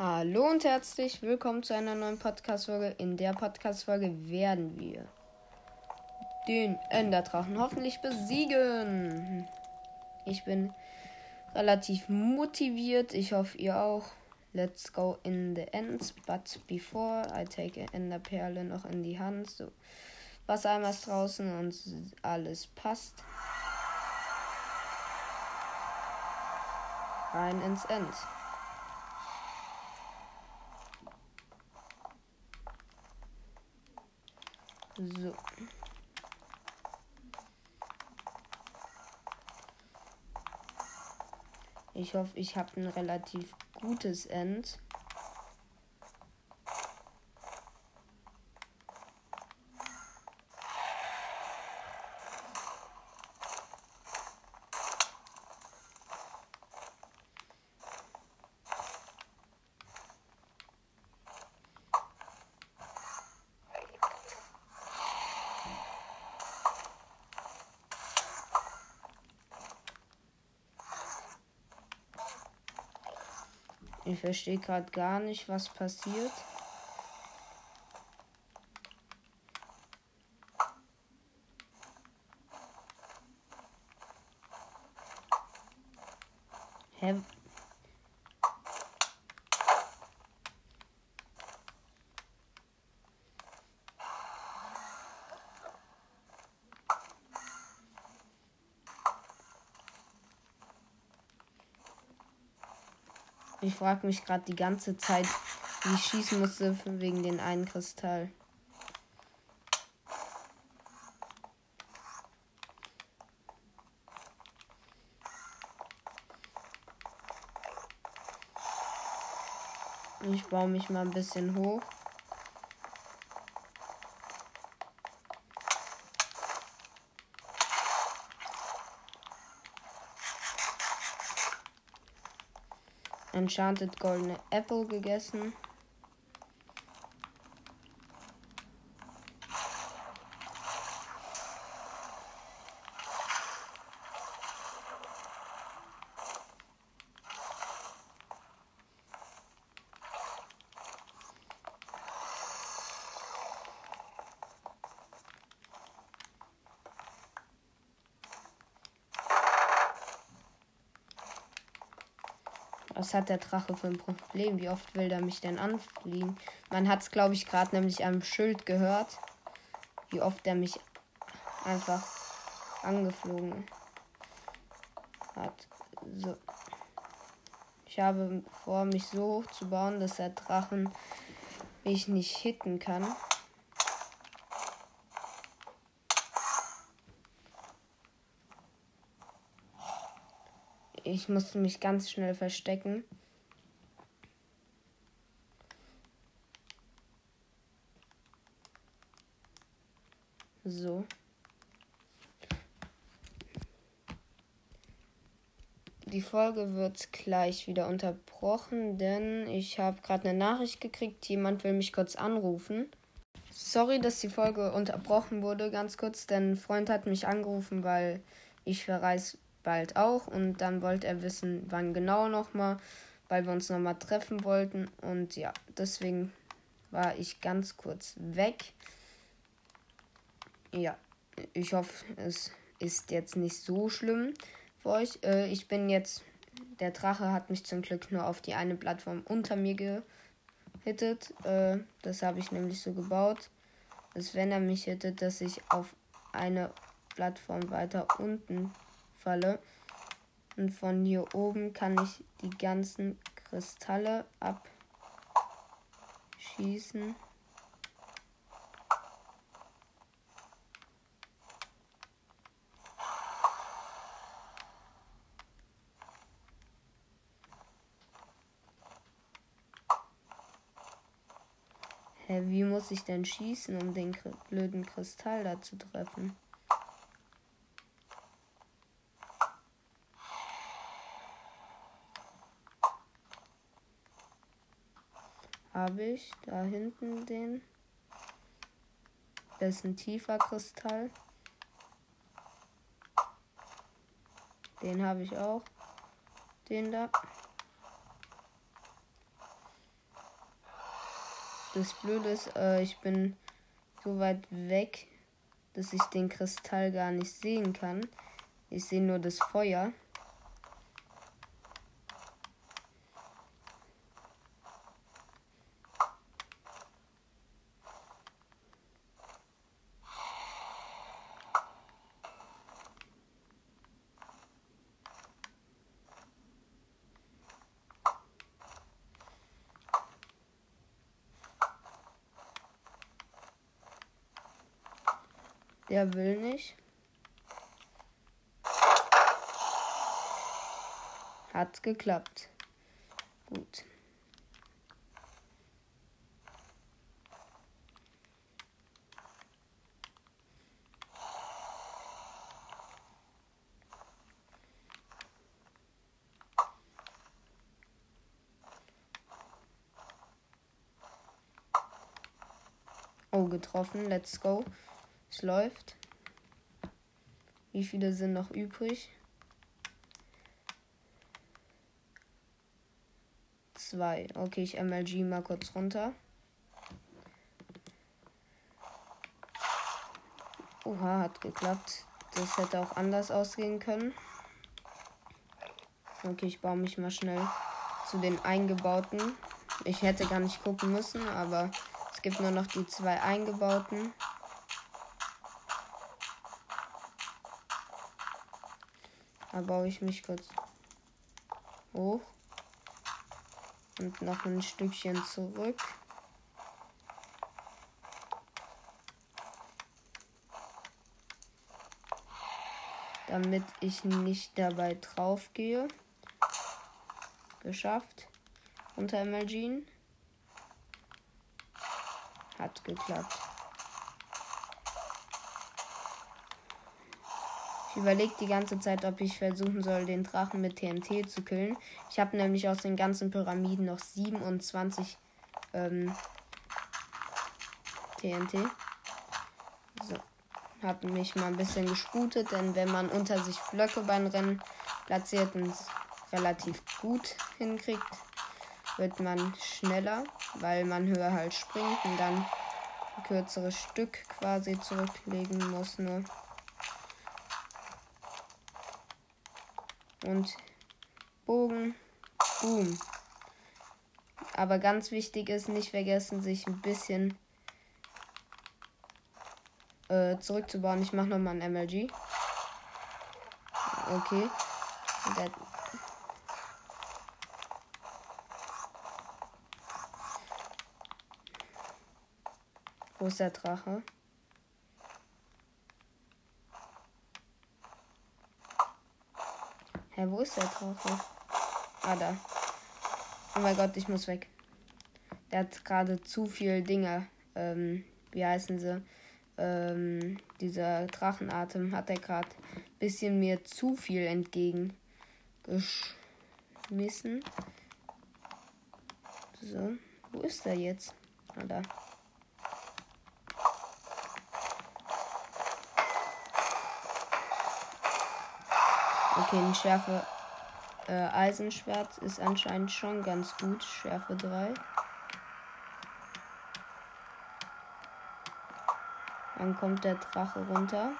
Hallo und herzlich willkommen zu einer neuen Podcast-Folge. In der Podcast-Folge werden wir den Enderdrachen hoffentlich besiegen. Ich bin relativ motiviert. Ich hoffe, ihr auch. Let's go in the ends. But before I take Enderperle noch in die Hand. So. Wassereimer ist draußen und alles passt. Rein ins End. So. Ich hoffe, ich habe ein relativ gutes End. Ich verstehe gerade gar nicht, was passiert. Hä? Ich frage mich gerade die ganze Zeit, wie ich schießen musste wegen den einen Kristall. Ich baue mich mal ein bisschen hoch. Enchanted Goldene Apple gegessen. Was hat der Drache für ein Problem? Wie oft will er mich denn anfliegen? Man hat es, glaube ich, gerade nämlich am Schild gehört, wie oft er mich einfach angeflogen hat. So. Ich habe vor, mich so hoch zu bauen, dass der Drachen mich nicht hitten kann. Ich musste mich ganz schnell verstecken. So. Die Folge wird gleich wieder unterbrochen, denn ich habe gerade eine Nachricht gekriegt. Jemand will mich kurz anrufen. Sorry, dass die Folge unterbrochen wurde, ganz kurz, denn ein Freund hat mich angerufen, weil ich verreise bald auch und dann wollte er wissen, wann genau nochmal, weil wir uns nochmal treffen wollten und ja, deswegen war ich ganz kurz weg. Ja, ich hoffe, es ist jetzt nicht so schlimm für euch. Äh, ich bin jetzt, der Drache hat mich zum Glück nur auf die eine Plattform unter mir gehittet. Äh, das habe ich nämlich so gebaut, dass wenn er mich hittet, dass ich auf eine Plattform weiter unten falle. Und von hier oben kann ich die ganzen Kristalle abschießen. Hä, wie muss ich denn schießen, um den blöden Kristall da zu treffen? Habe ich da hinten den. Das ist ein tiefer Kristall. Den habe ich auch. Den da. Das Blöde ist, äh, ich bin so weit weg, dass ich den Kristall gar nicht sehen kann. Ich sehe nur das Feuer. Der will nicht. Hat geklappt. Gut. Oh, getroffen. Let's go. Es läuft. Wie viele sind noch übrig? Zwei. Okay, ich MLG mal kurz runter. Oha, hat geklappt. Das hätte auch anders ausgehen können. Okay, ich baue mich mal schnell zu den eingebauten. Ich hätte gar nicht gucken müssen, aber es gibt nur noch die zwei eingebauten. Da baue ich mich kurz hoch. Und noch ein Stückchen zurück. Damit ich nicht dabei drauf gehe. Geschafft. Unter Emergine. Hat geklappt. Überlege die ganze Zeit, ob ich versuchen soll, den Drachen mit TNT zu killen. Ich habe nämlich aus den ganzen Pyramiden noch 27 ähm, TNT. So. Habe mich mal ein bisschen gesputet, denn wenn man unter sich Blöcke beim Rennen platziert und es relativ gut hinkriegt, wird man schneller, weil man höher halt springt und dann ein kürzeres Stück quasi zurücklegen muss nur. Und Bogen. Boom. Aber ganz wichtig ist, nicht vergessen, sich ein bisschen äh, zurückzubauen. Ich mache nochmal ein MLG. Okay. Der Wo ist der Drache? Hä, wo ist der Drache? Ah, da. Oh mein Gott, ich muss weg. Der hat gerade zu viel Dinge. Ähm, wie heißen sie? Ähm, dieser Drachenatem hat er gerade ein bisschen mir zu viel entgegengeschmissen. So, wo ist er jetzt? Ah, da. Okay, ein Schärfe äh, Eisenschwert ist anscheinend schon ganz gut. Schärfe 3. Dann kommt der Drache runter.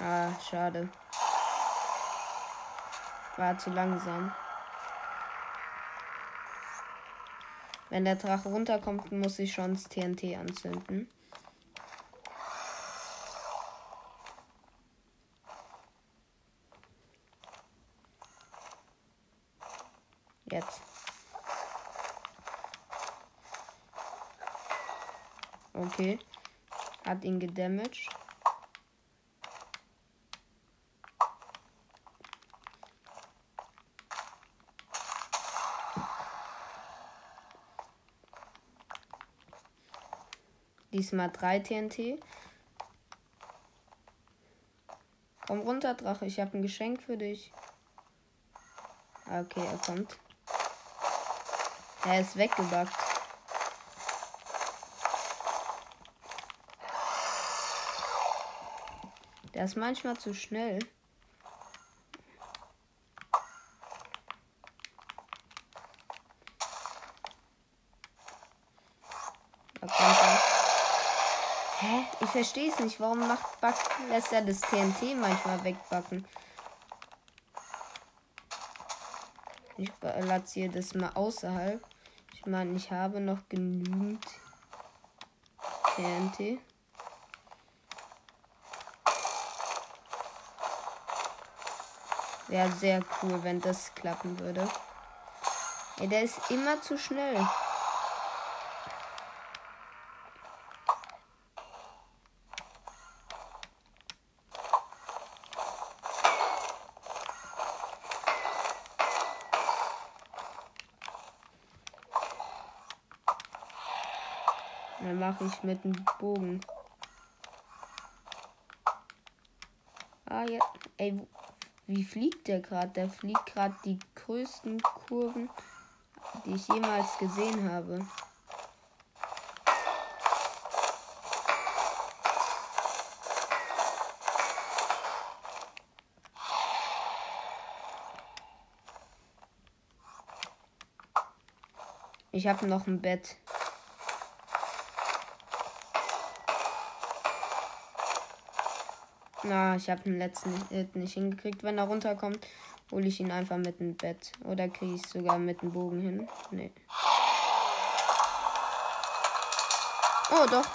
Ah, schade. War zu langsam. Wenn der Drache runterkommt, muss ich schon das TNT anzünden. Jetzt. Okay. Hat ihn gedamaged. Diesmal drei TNT. Komm runter, Drache. Ich habe ein Geschenk für dich. Ah, okay, er kommt. Er ist weggebackt. Der ist manchmal zu schnell. Hä? Ich verstehe es nicht. Warum macht Buck, lässt er das TNT manchmal wegbacken? Ich platziere das mal außerhalb. Ich meine, ich habe noch genügend TNT. Wäre sehr cool, wenn das klappen würde. Ey, der ist immer zu schnell. Dann mache ich mit dem Bogen. Ah ja, ey, wie fliegt der gerade? Der fliegt gerade die größten Kurven, die ich jemals gesehen habe. Ich habe noch ein Bett. Na, ich habe den letzten Hit nicht hingekriegt. Wenn er runterkommt, hole ich ihn einfach mit dem Bett. Oder kriege ich sogar mit dem Bogen hin. Nee. Oh, doch.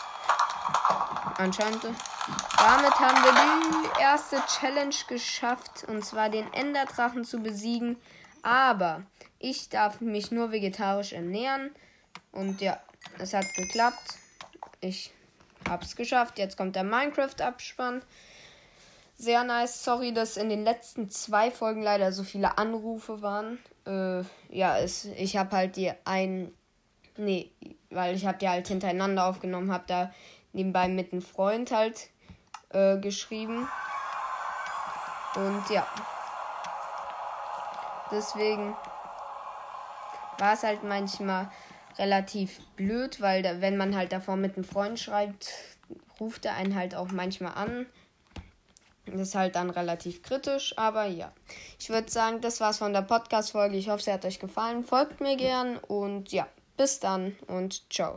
Anscheinend. Damit haben wir die erste Challenge geschafft. Und zwar den Enderdrachen zu besiegen. Aber ich darf mich nur vegetarisch ernähren. Und ja, es hat geklappt. Ich habe es geschafft. Jetzt kommt der Minecraft-Abspann sehr nice. Sorry, dass in den letzten zwei Folgen leider so viele Anrufe waren. Äh, ja, es, ich habe halt die ein. Nee, weil ich habe die halt hintereinander aufgenommen, habe da nebenbei mit einem Freund halt äh, geschrieben. Und ja. Deswegen war es halt manchmal relativ blöd, weil da, wenn man halt davor mit einem Freund schreibt, ruft er einen halt auch manchmal an. Das ist halt dann relativ kritisch, aber ja. Ich würde sagen, das war's von der Podcast-Folge. Ich hoffe, sie hat euch gefallen. Folgt mir gern und ja, bis dann und ciao.